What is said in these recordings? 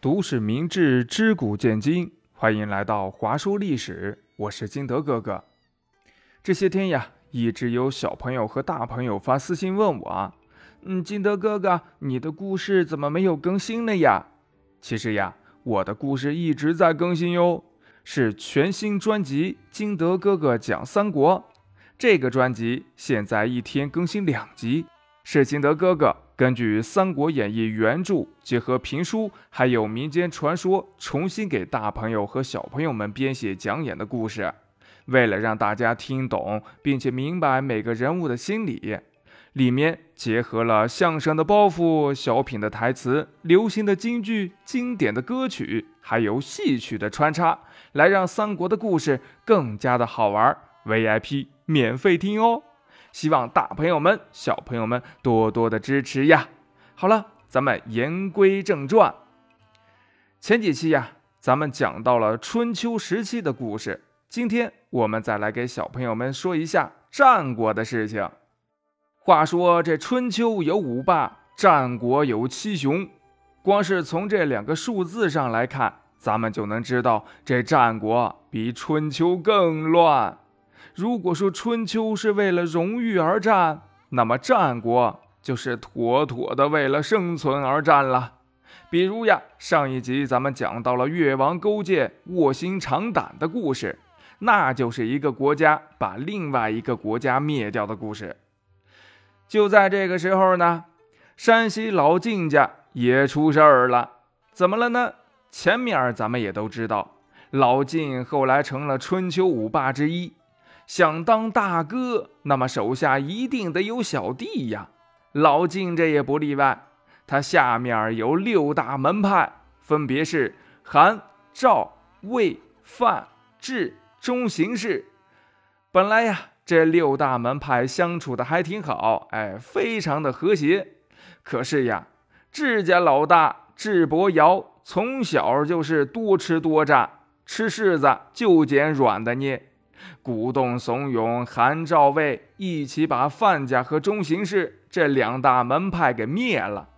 读史明智，知古见今。欢迎来到华书历史，我是金德哥哥。这些天呀，一直有小朋友和大朋友发私信问我，嗯，金德哥哥，你的故事怎么没有更新了呀？其实呀，我的故事一直在更新哟，是全新专辑《金德哥哥讲三国》。这个专辑现在一天更新两集，是金德哥哥。根据《三国演义》原著，结合评书还有民间传说，重新给大朋友和小朋友们编写讲演的故事。为了让大家听懂并且明白每个人物的心理，里面结合了相声的包袱、小品的台词、流行的京剧、经典的歌曲，还有戏曲的穿插，来让三国的故事更加的好玩。VIP 免费听哦。希望大朋友们、小朋友们多多的支持呀！好了，咱们言归正传。前几期呀，咱们讲到了春秋时期的故事，今天我们再来给小朋友们说一下战国的事情。话说这春秋有五霸，战国有七雄，光是从这两个数字上来看，咱们就能知道这战国比春秋更乱。如果说春秋是为了荣誉而战，那么战国就是妥妥的为了生存而战了。比如呀，上一集咱们讲到了越王勾践卧薪尝胆的故事，那就是一个国家把另外一个国家灭掉的故事。就在这个时候呢，山西老晋家也出事儿了。怎么了呢？前面咱们也都知道，老晋后来成了春秋五霸之一。想当大哥，那么手下一定得有小弟呀。老晋这也不例外，他下面有六大门派，分别是韩、赵、魏、范、智、中行氏。本来呀，这六大门派相处的还挺好，哎，非常的和谐。可是呀，智家老大智伯瑶从小就是多吃多占，吃柿子就捡软的捏。鼓动怂恿韩赵魏一起把范家和中行氏这两大门派给灭了。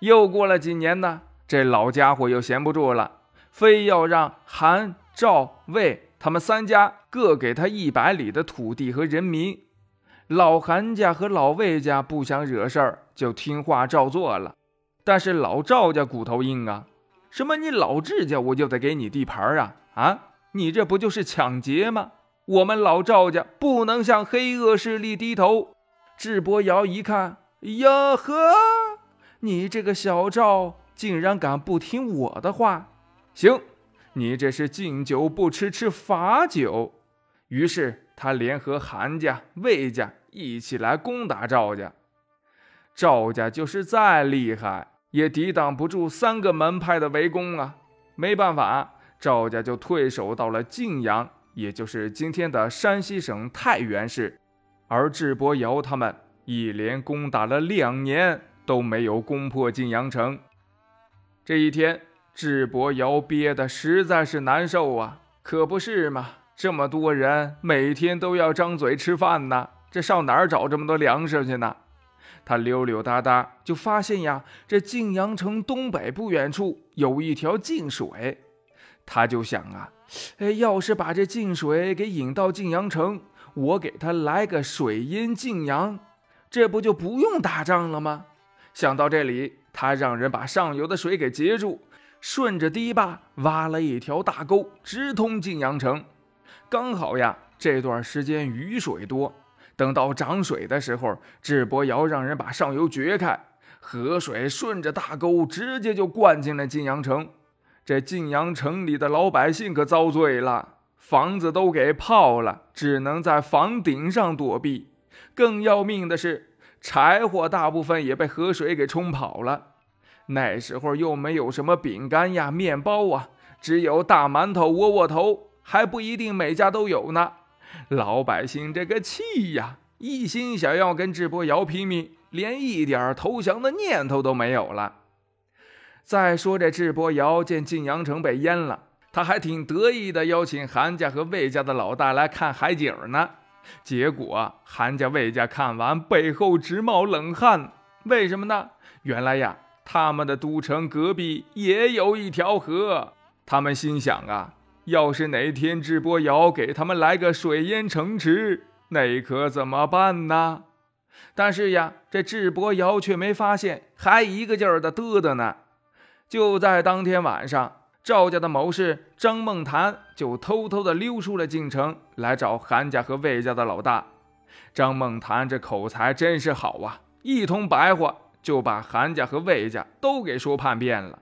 又过了几年呢，这老家伙又闲不住了，非要让韩赵魏他们三家各给他一百里的土地和人民。老韩家和老魏家不想惹事儿，就听话照做了。但是老赵家骨头硬啊，什么你老智家我就得给你地盘啊啊！你这不就是抢劫吗？我们老赵家不能向黑恶势力低头。智伯瑶一看，呀呵，你这个小赵竟然敢不听我的话！行，你这是敬酒不吃吃罚酒。于是他联合韩家、魏家一起来攻打赵家。赵家就是再厉害，也抵挡不住三个门派的围攻啊！没办法，赵家就退守到了晋阳。也就是今天的山西省太原市，而智伯瑶他们一连攻打了两年都没有攻破晋阳城。这一天，智伯瑶憋得实在是难受啊！可不是嘛，这么多人每天都要张嘴吃饭呢，这上哪儿找这么多粮食去呢？他溜溜达达就发现呀，这晋阳城东北不远处有一条晋水，他就想啊。哎，要是把这晋水给引到晋阳城，我给他来个水淹晋阳，这不就不用打仗了吗？想到这里，他让人把上游的水给截住，顺着堤坝挖了一条大沟，直通晋阳城。刚好呀，这段时间雨水多，等到涨水的时候，智伯瑶让人把上游掘开，河水顺着大沟直接就灌进了晋阳城。这晋阳城里的老百姓可遭罪了，房子都给泡了，只能在房顶上躲避。更要命的是，柴火大部分也被河水给冲跑了。那时候又没有什么饼干呀、面包啊，只有大馒头、窝窝头，还不一定每家都有呢。老百姓这个气呀，一心想要跟智伯瑶拼命，连一点投降的念头都没有了。再说这智伯瑶见晋阳城被淹了，他还挺得意的，邀请韩家和魏家的老大来看海景呢。结果韩家、魏家看完，背后直冒冷汗。为什么呢？原来呀，他们的都城隔壁也有一条河。他们心想啊，要是哪天智伯瑶给他们来个水淹城池，那可怎么办呢？但是呀，这智伯瑶却没发现，还一个劲儿的嘚嘚呢。就在当天晚上，赵家的谋士张梦谭就偷偷的溜出了京城，来找韩家和魏家的老大。张梦谭这口才真是好啊，一通白话就把韩家和魏家都给说叛变了。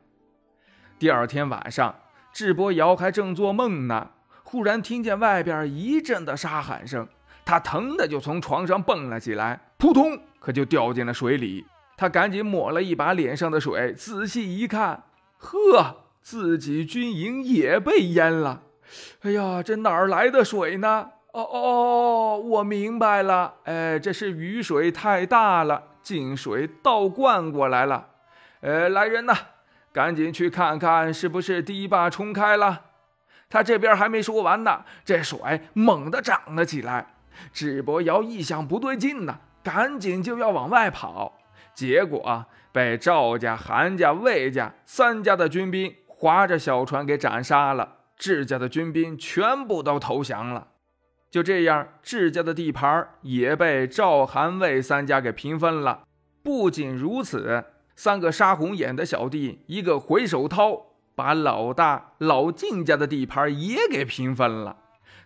第二天晚上，智伯瑶还正做梦呢，忽然听见外边一阵的沙喊声，他疼的就从床上蹦了起来，扑通，可就掉进了水里。他赶紧抹了一把脸上的水，仔细一看，呵，自己军营也被淹了。哎呀，这哪儿来的水呢？哦哦，我明白了，哎，这是雨水太大了，进水倒灌过来了。呃，来人呐，赶紧去看看是不是堤坝冲开了。他这边还没说完呢，这水猛地涨了起来。智伯瑶一想不对劲呐，赶紧就要往外跑。结果啊，被赵家、韩家、魏家三家的军兵划着小船给斩杀了。智家的军兵全部都投降了。就这样，智家的地盘也被赵、韩、魏三家给平分了。不仅如此，三个杀红眼的小弟，一个回手掏，把老大老晋家的地盘也给平分了。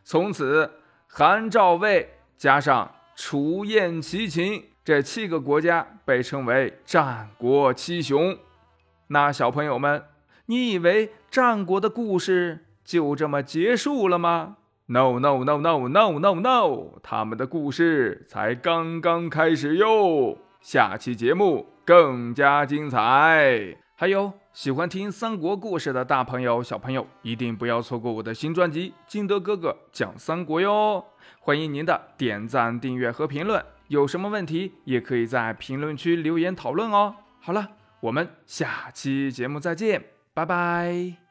从此，韩、赵、魏加上楚、燕、齐、秦。这七个国家被称为战国七雄。那小朋友们，你以为战国的故事就这么结束了吗？No No No No No No No，他们的故事才刚刚开始哟！下期节目更加精彩。还有喜欢听三国故事的大朋友、小朋友，一定不要错过我的新专辑《金德哥哥讲三国》哟！欢迎您的点赞、订阅和评论。有什么问题也可以在评论区留言讨论哦。好了，我们下期节目再见，拜拜。